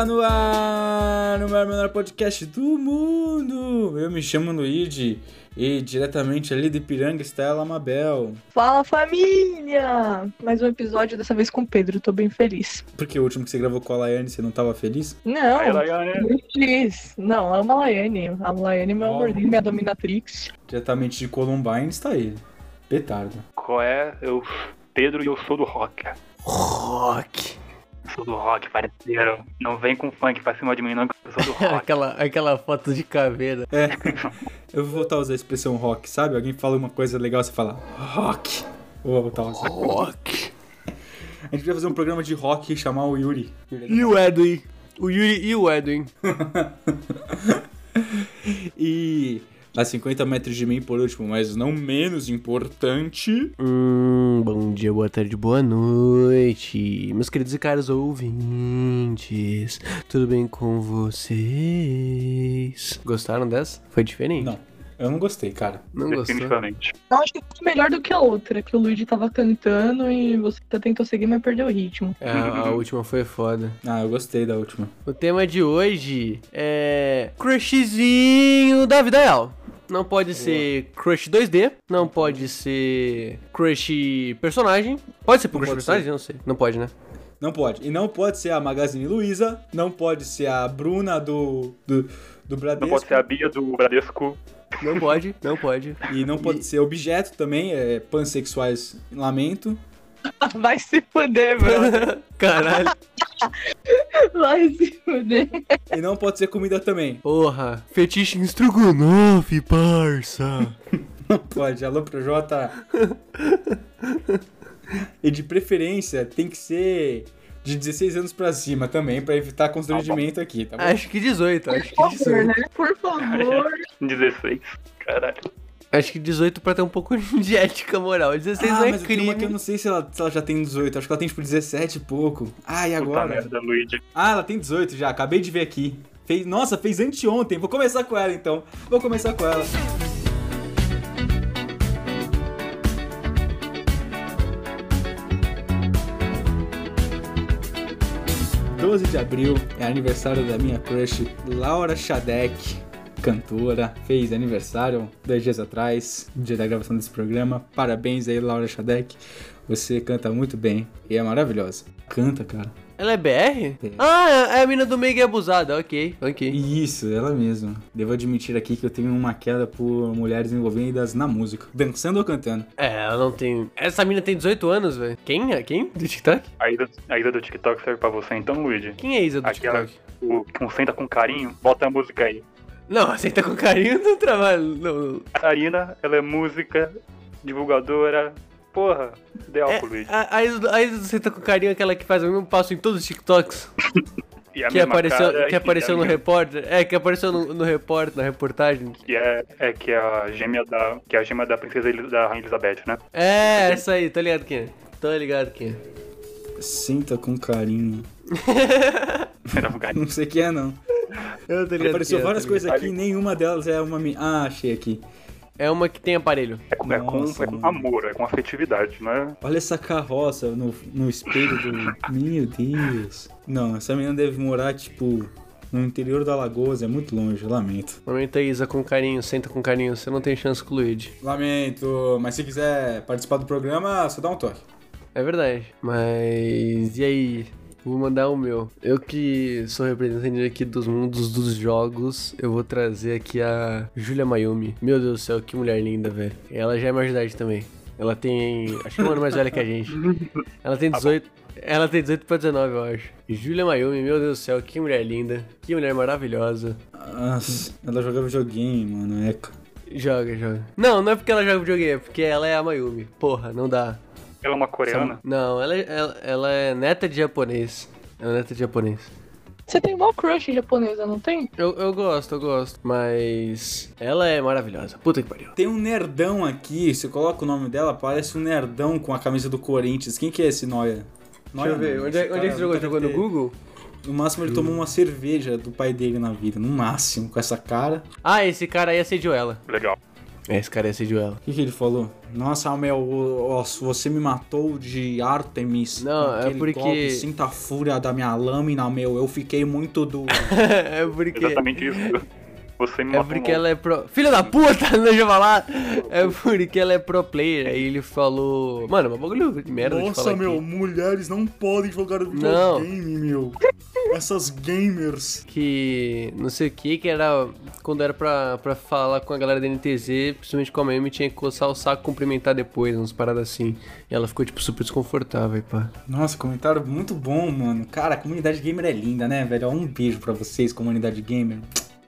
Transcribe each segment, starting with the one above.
Está no ar, no maior menor podcast do mundo. Eu me chamo Luigi e diretamente ali de Piranga está ela, Mabel. Fala família! Mais um episódio, dessa vez com o Pedro, tô bem feliz. Porque o último que você gravou com a Laiane você não tava feliz? Não, Aí, Laiane. muito feliz. Não, ama a Laiane. A Laiane é meu amorzinho, minha dominatrix. Diretamente de Columbine está ele. Petardo. Qual é? Eu, Pedro e eu sou do rock. Rock. Sou do rock, parceiro. Não vem com funk pra cima de mim, não, que eu sou do rock. aquela, aquela foto de caveira. É, eu vou voltar a usar a expressão rock, sabe? Alguém fala uma coisa legal, você fala rock. Vou voltar a usar. Rock. A gente vai fazer um programa de rock e chamar o Yuri. E o Edwin? O Yuri e o Edwin. E a 50 metros de mim, por último, mas não menos importante. Hum, bom dia, boa tarde, boa noite. Meus queridos e caros ouvintes. Tudo bem com vocês? Gostaram dessa? Foi diferente? Não, eu não gostei, cara. Não gostou? Definitivamente. Eu acho que foi melhor do que a outra, que o Luigi tava cantando e você tentou seguir, mas perdeu o ritmo. É, a, a última foi foda. Ah, eu gostei da última. O tema de hoje é. Crushzinho da vida real. Não pode ser crush 2D, não pode ser crush personagem. Pode ser Não crush personagem? ser. Não sei. Não pode, né? Não pode. E não pode ser a Magazine Luiza, não pode ser a Bruna do, do, do Bradesco. Não pode ser a Bia do Bradesco. Não pode, não pode. E não pode ser objeto também, é pansexuais, lamento. Vai se fuder, mano. Caralho. Vai se fuder. E não pode ser comida também. Porra. Fetiche em estrogonofe, parça. Não pode. Alô, Projota. e de preferência tem que ser de 16 anos pra cima também, pra evitar constrangimento aqui, tá bom? Acho que 18, acho que Por favor, 18. né? Por favor. 16. Caralho. Acho que 18 pra ter um pouco de ética moral. 16 Ah, não é mas tem uma que eu crime. não sei se ela, se ela já tem 18. Acho que ela tem tipo 17 e pouco. Ah, e Puta agora? merda, Luigi. Ah, ela tem 18 já. Acabei de ver aqui. Fez, nossa, fez anteontem. Vou começar com ela então. Vou começar com ela. ...12 de abril é aniversário da minha crush Laura Shadek, cantora, fez aniversário dois dias atrás, no dia da gravação desse programa. Parabéns aí, Laura Shadek. Você canta muito bem e é maravilhosa. Canta, cara. Ela é BR? É. Ah, é a mina do Meio Abusada. Ok, ok. Isso, ela mesma. Devo admitir aqui que eu tenho uma queda por mulheres envolvidas na música, dançando ou cantando. É, ela não tem. Essa mina tem 18 anos, velho. Quem é? Quem? Do TikTok? A ida, a ida do TikTok serve pra você então, Luigi. Quem é Isa do Aquela TikTok? o, que senta com carinho, bota a música aí. Não, aceita com carinho no trabalho. Não. A Karina, ela é música, divulgadora. Porra, ideal É, pro Luigi. a, a, Isa, a do aceita com carinho aquela que faz o mesmo passo em todos os TikToks. E a Que apareceu, cara que apareceu no repórter. É, que apareceu no, no repórter, na reportagem. Que é, é que é a gêmea da. Que é a gêmea da princesa da Rainha Elizabeth, né? É, essa aí, tô ligado quem é. Tô ligado quem é. Sinta com carinho. Não sei quem é, não. Eu tô ligado Apareceu é, várias coisas aqui, nenhuma delas é uma. Ah, achei aqui. É uma que tem aparelho. É com, é com, Nossa, é com mano. amor, é com afetividade, não é? Olha essa carroça no, no espelho do. Meu Deus. Não, essa menina deve morar, tipo, no interior da Lagoas, é muito longe, lamento. Momento a Isa com carinho, senta com carinho. Você não tem chance com o Luigi. Lamento, mas se quiser participar do programa, só dá um toque. É verdade. Mas e aí? Vou mandar o meu. Eu que sou representante aqui dos mundos dos jogos, eu vou trazer aqui a Julia Mayumi. Meu Deus do céu, que mulher linda, velho. Ela já é mais de idade também. Ela tem. Acho que é um ano mais velha que a gente. Ela tem 18. Ela tem 18 pra 19, eu acho. Julia Mayumi, meu Deus do céu, que mulher linda. Que mulher maravilhosa. Nossa, ela joga videogame, mano, eca. Joga, joga. Não, não é porque ela joga videogame, é porque ela é a Mayumi. Porra, não dá. Ela é uma coreana. Não, ela, é- ela, ela é neta de japonês. Ela é neta de japonês. Você tem mó crush japonesa, não tem? Eu, eu gosto, eu gosto. Mas ela é maravilhosa. Puta que pariu. Tem um nerdão aqui, você coloca o nome dela, parece um nerdão com a camisa do Corinthians. Quem que é esse Noia? Deixa eu ver. Onde, é- onde é que você jogou? Jogou no Google? No máximo ele tomou uma cerveja do pai dele na vida, no máximo, com essa cara. Ah, esse cara aí assediou ela. Legal. É, esse cara assediou ela. O que, que ele falou? Nossa, meu, o- o- você me matou de Artemis. Não, é porque- golpe, sinta a fúria da minha lâmina, meu. Eu fiquei muito duro. é porque. Exatamente isso. Você me É porque um ela é pro. Filha da puta, não deixa eu falar! É porque ela é pro player. Aí ele falou. Mano, é um bagulho de merda de falar aqui. mulheres não podem jogar Não. meu. Essas gamers. Que não sei o que, que era. Quando era pra, pra falar com a galera da NTZ, principalmente com a Miami, tinha que coçar o saco e cumprimentar depois, umas paradas assim. E ela ficou, tipo, super desconfortável, e pá. Nossa, comentário muito bom, mano. Cara, a comunidade gamer é linda, né, velho? Um beijo pra vocês, comunidade gamer.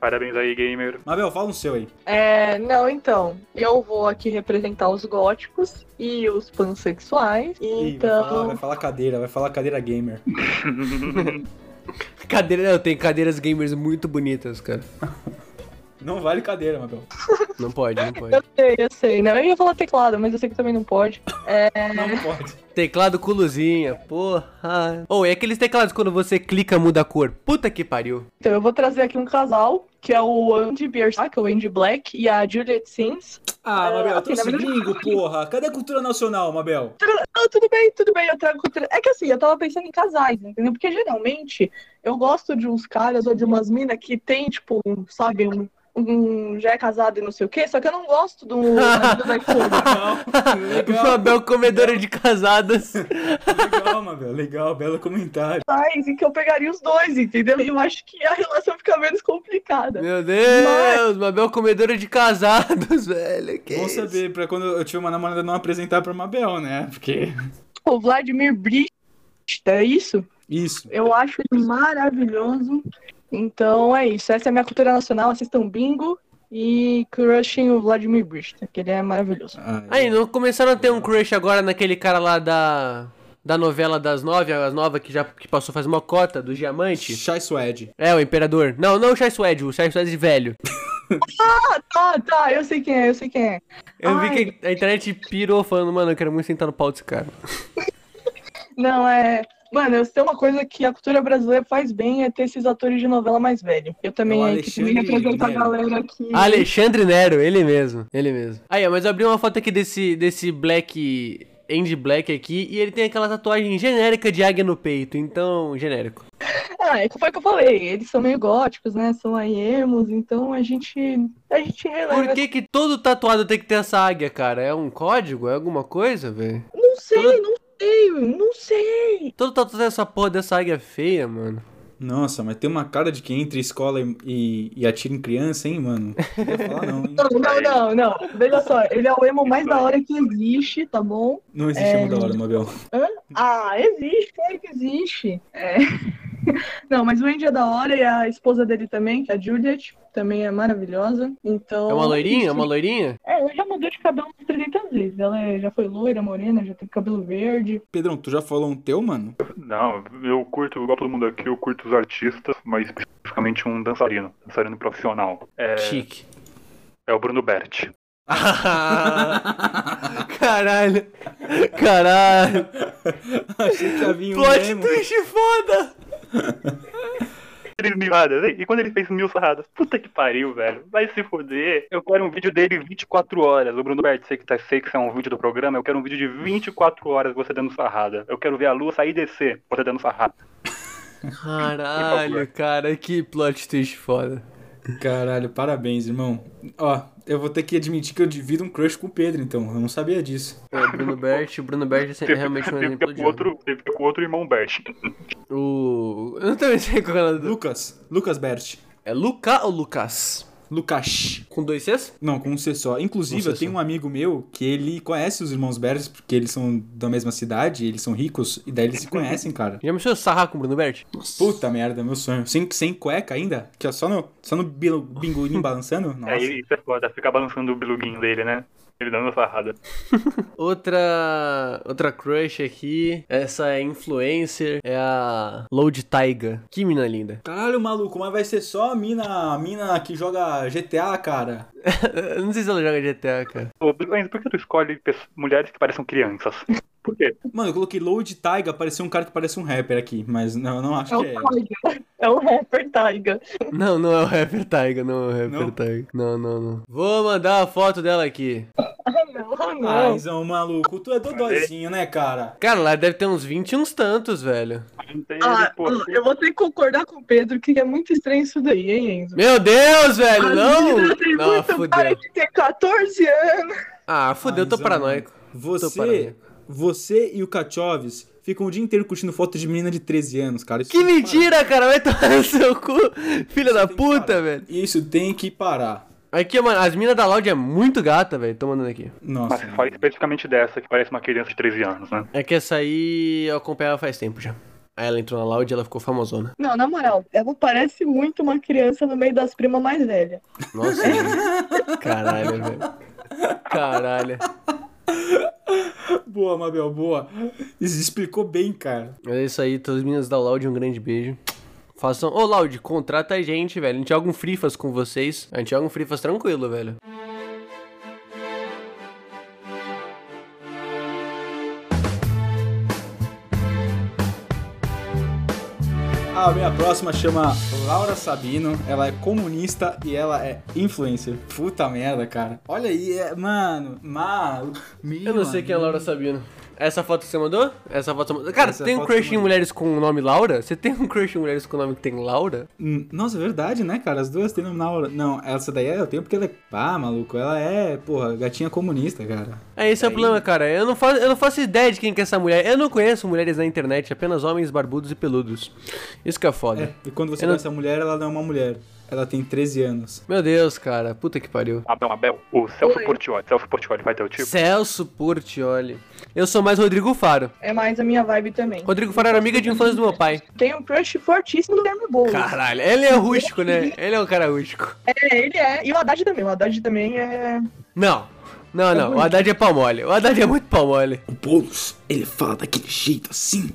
Parabéns aí, gamer. Mabel, fala um seu aí. É, não, então, eu vou aqui representar os góticos e os pansexuais. Ih, vai, falar, Então, vai falar cadeira, vai falar cadeira gamer. Cadeira, não, tem cadeiras gamers muito bonitas, cara. Não vale cadeira, Mabel. Não pode, não pode. eu sei, eu sei, né? Eu ia falar teclado, mas eu sei que também não pode. É, Não pode. Teclado com luzinha, porra. Ou é aqueles teclados quando você clica muda a cor. Puta que pariu. então eu vou trazer aqui um casal, que é o Andy Biersack, o Andy Black, e a Juliet Sims. Ah, É, Mabel, assim, trouxe verdade- bingo, porra. Cadê a cultura nacional, Mabel? Não, tudo bem, tudo bem, eu trago cultura. É que assim, eu tava pensando em casais, entendeu? Porque geralmente eu gosto de uns caras ou de umas minas que tem, tipo, um, sabe, um, um já é casado e não sei o quê, só que eu não gosto do. do legal, Mabel comedora de casadas. legal, Mabel, legal, belo comentário. casais em que eu pegaria os dois, entendeu? E eu acho que a relação fica menos complicada. Meu Deus, Mabel comedora de casados, velho. Que Bom isso? saber, pra quando eu tiver uma namorada não apresentar pra Mabel, né? Porque. O Vladimir Brist, é isso? Isso. Eu acho ele maravilhoso. Então é isso. Essa é a minha cultura nacional. Assistam Bingo e crushing o Vladimir Brist, que ele é maravilhoso. Ah, Aí, não começaram a ter um crush agora naquele cara lá da. Da novela das nove, as nova que já que passou faz uma cota, do diamante? Chai Suede. É, o Imperador. Não, não o Chai Suede, o Chai Suede velho. Ah, tá, eu sei quem é, eu sei quem é. Eu Ai. vi que a internet pirou falando, mano, eu quero muito sentar no pau desse cara. Não, é. Mano, eu sei uma coisa que a cultura brasileira faz bem é ter esses atores de novela mais velho. Eu também, É que represento a Nero. galera aqui. Alexandre Nero, ele mesmo, ele mesmo. Aí, ó, mas eu abri uma foto aqui desse, desse Black, Andy Black aqui, e ele tem aquela tatuagem genérica de águia no peito, então, genérico. Ah, é que foi o que eu falei. Eles são meio góticos, né? São aí emos, então a gente. A gente releva. Por que que todo tatuado tem que ter essa águia, cara? É um código? É alguma coisa, velho? Não sei, não sei, não sei. Todo tatuado tem essa porra dessa águia feia, mano. Nossa, mas tem uma cara de quem entra em escola e, e, e atira em criança, hein, mano? Não vou falar não, hein? Não, não, não, não. Veja só, ele é o emo mais da hora que existe, tá bom? Não existe É. é... da hora, Mabel. Ah, existe, claro que existe. É. Não, mas o Andy é da hora e a esposa dele também, que é a Juliet, também é maravilhosa. Então. É uma loirinha? É uma loirinha? É, ela já mudou de cabelo umas 300 vezes. Ela é- já foi loira, morena, já teve cabelo verde. Pedrão, tu já falou um teu, mano? Não, eu curto, igual todo mundo aqui, eu curto os artistas, mas especificamente um dançarino, dançarino profissional. É, Chique. é o Bruno Berti. Caralho. Caralho. Achei que havia um Plot twist foda. Três mil sarradas? E quando ele fez mil sarradas? Puta que pariu, velho. Vai se foder. Eu quero um vídeo dele 24 horas. O Bruno Berti, sei que, tá, sei que isso é um vídeo do programa. Eu quero um vídeo de 24 horas você dando sarrada. Eu quero ver a lua sair e descer, você dando sarrada. Caralho, cara, que plot twist foda. Caralho, parabéns, irmão. Ó, eu vou ter que admitir que eu divido um crush com o Pedro, então. Eu não sabia disso. É, Bruno Bert, o Bruno Bert é realmente um exemplo com de o outro, fica com o outro irmão Berti. O. Eu não também sei qual é o nome do- Lucas. Lucas Bert. É Luca ou Lucas? Lucas. Com dois Cs? Não, com um C só. Inclusive, um C eu tenho só. um amigo meu que ele conhece os irmãos Bertes, porque eles são da mesma cidade, eles são ricos, e daí eles se conhecem, cara. Já mexeu sarrar com o Bruno Bert? Puta merda, meu sonho. Sem, sem cueca ainda? Que é só no, só no bil- bingolim balançando? Nossa. É, isso é foda, ficar balançando o biluguinho dele, né? Ele dando sarrada. Outra. Outra crush aqui. Essa é influencer. É a Load Taiga. Que mina linda. Caralho, maluco, mas vai ser só a mina, a mina que joga GTA, cara. Eu não sei se ela joga GTA, cara. Ô, por que tu escolhe mulheres que parecem crianças? Por quê? Mano, eu coloquei Load Taiga, apareceu um cara que parece um rapper aqui, mas não, eu não acho É o que é. Taiga. É o rapper Taiga. Não, não é o rapper Taiga, não é o rapper Não? Taiga. Não, não, não. Vou mandar a foto dela aqui. Ah, não, ah, não. Ai, Zão, maluco, tu é dodóizinho, né, cara? Cara, lá deve ter uns 20 e uns tantos, velho. Ah, eu vou ter que concordar com o Pedro que é muito estranho isso daí, hein, Enzo? Meu Deus, velho, A não! tem Não, muito cara fudeu. de ter 14 anos. Ah, fudeu, Ai, tô Zão, paranoico. Tô Você, paranoico. você e o Kachoves ficam o dia inteiro curtindo foto de menina de 13 anos, cara. Isso Que tem parar. mentira, cara, vai tomar no seu cu, filha da puta, parar. velho. Isso tem que parar. Aqui, mano, as minas da Loud é muito gata, velho, tô mandando aqui. Nossa. Mas fala especificamente dessa, que parece uma criança de 13 anos, né? É que essa aí eu acompanhava faz tempo já. Aí ela entrou na Loud e ela ficou famosona. Não, na moral, ela parece muito uma criança no meio das primas mais velhas. Nossa. Caralho, velho. Caralho. Boa, Mabel, boa. Isso explicou bem, cara. É isso aí, todas as meninas da Loud, um grande beijo. Façam. Ô, Loud, contrata a gente, velho. A gente joga um Frifas com vocês. A gente joga um Frifas tranquilo, velho. A minha próxima chama Laura Sabino. Ela é comunista e ela é influencer. Puta merda, cara. Olha aí, é, mano. Maluco. Eu não sei quem é Laura Sabino. Essa foto que você mandou? Essa foto mandou. Cara, Essa você tem um crush em mulheres com o nome Laura? Você tem um crush em mulheres com o nome que tem Laura? Hum, Nossa, é verdade, né, cara? As duas têm nome na hora. Não, essa daí eu tenho porque ela é. Ah, maluco, ela é, porra, gatinha comunista, cara. É, esse é o Aí- problema, cara. Eu não, faço, eu não faço ideia de quem que é essa mulher. Eu não conheço mulheres na internet, apenas homens barbudos e peludos. Isso que é foda. É, e quando você Eu não- conhece a mulher, ela não é uma mulher. Ela tem 13 anos. Meu Deus, cara. Puta que pariu. Abel, Abel, o Celso Oi. Portioli. Celso Portioli vai ter o tipo? Celso Portioli. Eu sou mais Rodrigo Faro. É mais a minha vibe também. Rodrigo Faro era amiga de infância do meu pai. Tem um crush fortíssimo do Guilherme Boulos. Caralho, ele é rústico, né? Ele é um cara rústico. É, ele é. E o Haddad também. O Haddad também é. Não. Não, não. O Haddad é pau mole. O Haddad é muito pau mole. O Boulos, ele fala daquele jeito assim,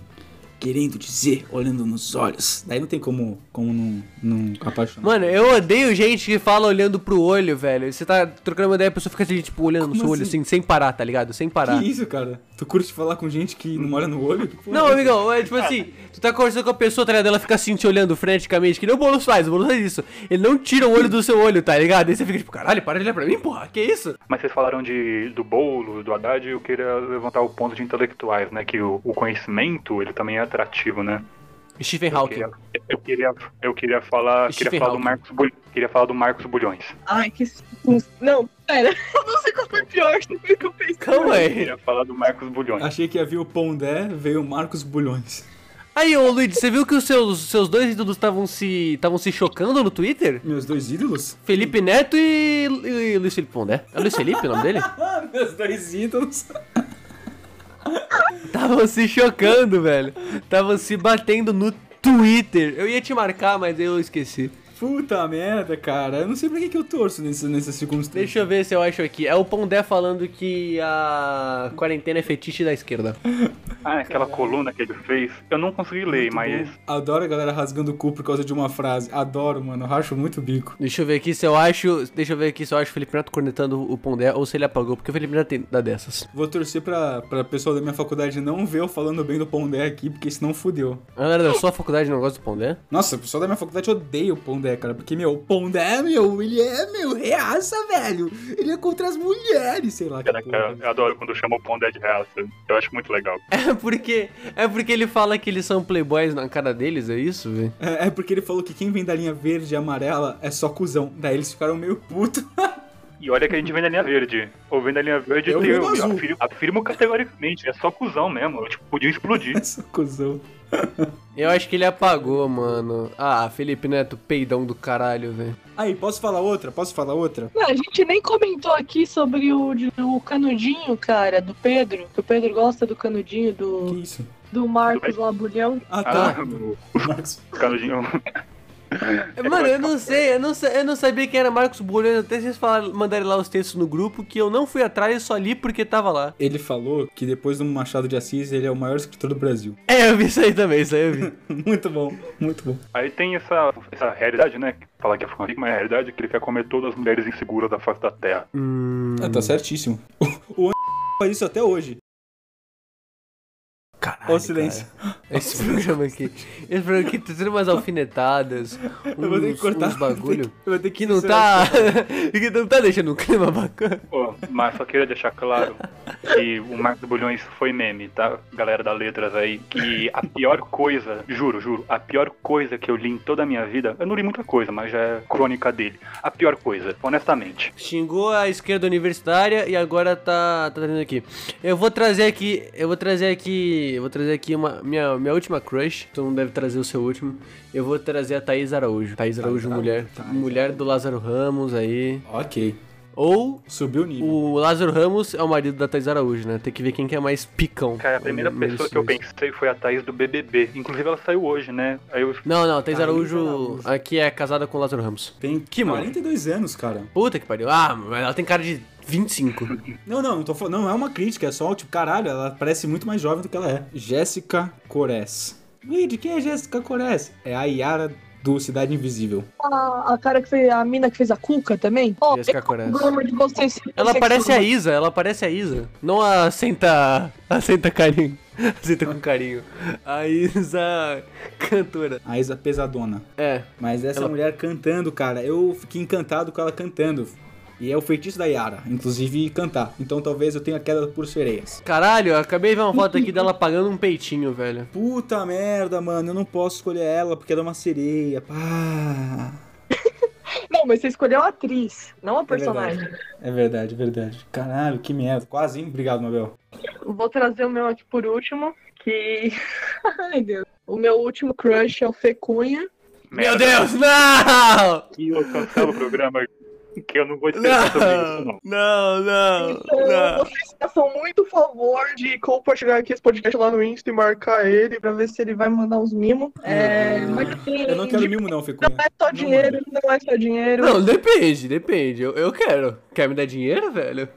querendo dizer, olhando nos olhos. Daí não tem como, como não, não apaixonar. Mano, eu odeio gente que fala olhando pro olho, velho. Você tá trocando uma ideia, a pessoa fica assim, tipo, olhando no Como seu olho, assim? assim, sem parar, tá ligado? Sem parar. Que isso, cara? Tu curte falar com gente que não olha no olho? Porra Não, é amigão, é tipo assim, tu tá conversando com a pessoa, tá ligado? Ela fica assim, te olhando freneticamente, que nem o Boulos faz, o Boulos faz isso. Ele não tira o olho do seu olho, tá ligado? Aí você fica tipo, caralho, para de olhar pra mim, porra, que isso? Mas vocês falaram de, do bolo, do Haddad, eu queria levantar o ponto de intelectuais, né? Que o, o conhecimento, ele também é atrativo, né? Stephen Eu Hawking. queria, eu queria, eu queria falar, Stephen queria falar do. Marcos, Bul- queria falar do Marcos Bulhões. Ai, que. Não, pera. Eu não sei qual foi pior. Não foi o que eu pensei. Calma Eu aí. queria falar do Marcos Bulhões. Achei que havia o Pondé, veio o Marcos Bulhões. Aí, ô Luigi, você viu que os seus, seus dois ídolos estavam se, estavam se chocando no Twitter? Meus dois ídolos? Felipe Neto e, e Luiz Felipe Pondé. É Luiz Felipe o nome dele? Meus dois ídolos. Estavam se chocando, velho. Estavam se batendo no Twitter. Eu ia te marcar, mas eu esqueci. Puta merda, cara. Eu não sei pra que, que eu torço nesse, nessas circunstâncias. Deixa eu ver se eu acho aqui. É o Pondé falando que a quarentena é fetiche da esquerda. Ah, aquela coluna que ele fez, eu não consegui ler, Muito mas bom. Adoro a galera rasgando o cu por causa de uma frase. Adoro, mano. Eu racho muito o bico. Deixa eu ver aqui se eu acho. Deixa eu ver aqui se eu acho o Felipe Neto cornetando o Pondé ou se ele apagou, porque o Felipe Neto tem dá dessas. Vou torcer pra, pra pessoal da minha faculdade não ver eu falando bem do Pondé aqui, porque senão fudeu. A galera da sua faculdade não gosta do Pondé? Nossa, o pessoal da minha faculdade odeia o Pondé, cara. Porque, meu, o Pondé, meu, ele é, meu, reaça, velho. Ele é contra as mulheres, sei lá. porra. cara, eu adoro quando chamam o Pondé de raça. Eu acho muito legal. É porque. É porque ele fala que eles são playboys na cara deles, é isso, velho? É, é porque ele falou que quem vem da linha verde e amarela é só cuzão. Daí eles ficaram meio putos. E olha que a gente vem da linha verde. Ou vem da linha verde, Eu eu, eu afirmo, afirmo categoricamente. É só cuzão mesmo. Eu, tipo, podia explodir. é só cuzão. Eu acho que ele apagou, mano. Ah, Felipe Neto, peidão do caralho, velho. Aí, posso falar outra? Posso falar outra? Não, a gente nem comentou aqui sobre o, o canudinho, cara, do Pedro. Que o Pedro gosta do canudinho Que do, isso? do Marcos Labulhão. Ah, Ah, tá. o Marcos. canudinho. Mano, eu não sei, eu não, eu não sabia quem era Marcos Bulhões, até vocês falaram, mandarem lá os textos no grupo, que eu não fui atrás e só li porque tava lá. Ele falou que depois do Machado de Assis, ele é o maior escritor do Brasil. É, eu vi isso aí também, isso aí eu vi. muito bom, muito bom. Aí tem essa, essa realidade, né? Falar que é fanfic, mas é a realidade é que ele quer comer todas as mulheres inseguras da face da Terra. Hum... Ah, tá certíssimo. O, o faz isso até hoje. Olha o silêncio. Esse programa aqui. Esse programa aqui tá tendo umas alfinetadas. Uns, Eu vou ter que cortar. uns bagulho. Eu vou ter que Que não tá. que não tá deixando um clima bacana. Pô, mas só queria deixar claro que o Marcos Bulhões foi meme, tá? Galera da Letras aí, que a pior coisa, juro, juro, a pior coisa que eu li em toda a minha vida, eu não li muita coisa, mas já é crônica dele. A pior coisa, honestamente. Xingou a esquerda universitária e agora tá, tá trazendo aqui. Eu vou trazer aqui, eu vou trazer aqui, eu vou trazer aqui uma minha, minha última crush. Todo mundo deve trazer o seu último. Eu vou trazer a Thaís Araújo. Thaís Araújo, mulher, Thaís mulher do Lázaro Ramos aí. Ok. Ou Subiu o nível. o Lázaro Ramos é o marido da Thaís Araújo, né? Tem que ver quem que é mais picão. Cara, a primeira pessoa que eu pensei foi a Thaís do BBB. Inclusive ela saiu hoje, né? Aí eu Não, não, Thaís Thaís Araújo Araújo. aqui é casada com o Lázaro Ramos. Tem Que mano? 42 anos, cara. Puta que pariu. Ah, mas ela tem cara de 25. Não, não, não, tô falando, não é uma crítica, é só, tipo, caralho, ela parece muito mais jovem do que ela é. Jéssica Cores. Ih, de quem é Jéssica Cores? É a Yara do Cidade Invisível. A, a cara que fez, a mina que fez a Cuca também. Ó, Jéssica Cores. vocês. Ela parece a Isa, ela parece a Isa. Não a senta. A senta carinho. Senta com carinho. A Isa cantora. A Isa Pesadona. É. Mas essa Ela- mulher cantando, cara, eu fiquei encantado com ela cantando. E é o feitiço da Yara, inclusive cantar. Então talvez eu tenha queda por sereias. Caralho, eu acabei de ver uma foto aqui dela pagando um peitinho, velho. Puta merda, mano, eu não posso escolher ela porque ela é uma sereia. Pá. Não, mas você escolheu a atriz, não a É personagem. verdade, é verdade, é verdade. Caralho, que merda. Quase, hein? Obrigado, Mabel. Vou trazer o meu aqui por último, que. Ai, Deus. O meu último crush é o Fecunha. Meu Deus, não! E eu cancelo o programa que eu não vou dissertar sobre isso, Não, não. não, não, Então, não. vocês façam muito favor de compartilhar aqui esse podcast lá no Insta e marcar ele pra ver se ele vai mandar uns mimos. É, mas assim, Eu não quero mimo, não, Fecunha. não é só dinheiro, não é só dinheiro. Não, depende, depende. Eu, eu quero. Quer me dar dinheiro, velho?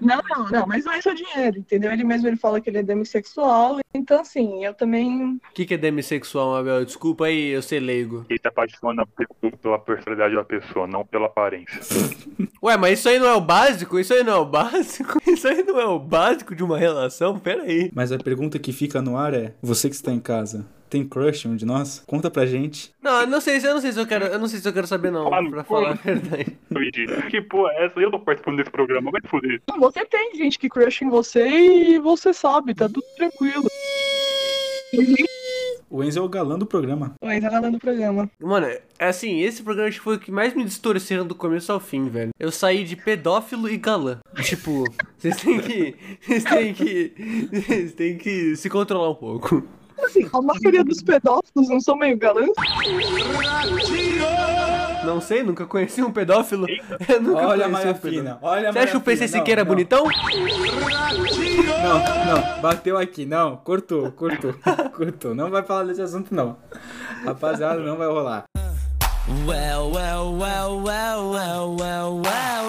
Não, não, não, mas não é só dinheiro, entendeu? Ele mesmo ele fala que ele é demissexual, então assim, eu também. O que, que é demissexual, Mabel? Desculpa aí, eu ser leigo. Ele se apaixona pe- pela personalidade da pessoa, não pela aparência. Ué, mas isso aí não é o básico? Isso aí não é o básico? Isso aí não é o básico de uma relação? Pera aí. Mas a pergunta que fica no ar é: você que está em casa, tem crush em um de nós? Conta pra gente. Não, eu não sei, se- eu não sei se eu quero, eu não sei se eu quero saber não, Ah, não. pra falar a verdade. Que porra é essa? Eu tô participando desse programa, vai te fuder. Você tem gente que crush em você e você sabe, tá tudo tranquilo. O Enzo é o galã do programa. Mas tá dando programa. Mano, é assim, esse programa foi o que mais me distorceram do começo ao fim, velho. Eu saí de pedófilo e galã. Tipo, vocês têm que. Vocês têm que. Vocês têm que se controlar um pouco. Assim, a maioria dos pedófilos não são meio galãs. Não sei, nunca conheci um pedófilo. Eu nunca Olha a Maria um. Fina. Olha a Você acha o PC. Siqueira Não, bonitão? Não, não, bateu aqui, não. Cortou, cortou, cortou. Não vai falar desse assunto, não. Rapaziada, não vai rolar. Well, well, well, well, well, well, well.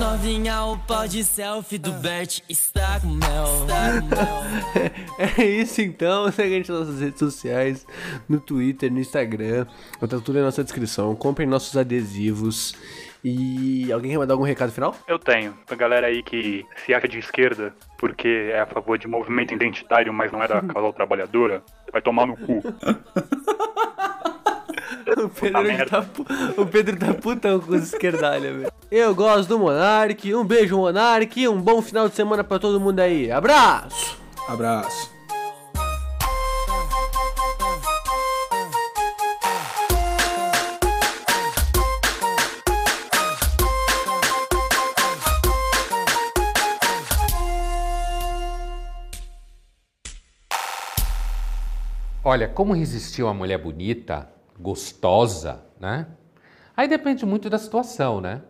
Novinha, o pó de selfie do Bert está com mel. É isso então, segue a gente nas nossas redes sociais, no Twitter, no Instagram, tá tudo aí na nossa descrição. Comprem nossos adesivos. E alguém quer mandar algum recado final? Eu tenho. Pra galera aí que se acha de esquerda porque é a favor de movimento identitário, mas não é da causa trabalhadora, vai tomar no cu. O Pedro, tá, pu- o Pedro tá putão com os esquerdalha, velho. Eu gosto do Monark, um beijo Monark, um bom final de semana pra todo mundo aí. Abraço! Abraço. Olha, como resistir uma mulher bonita, gostosa, né? Aí depende muito da situação, né?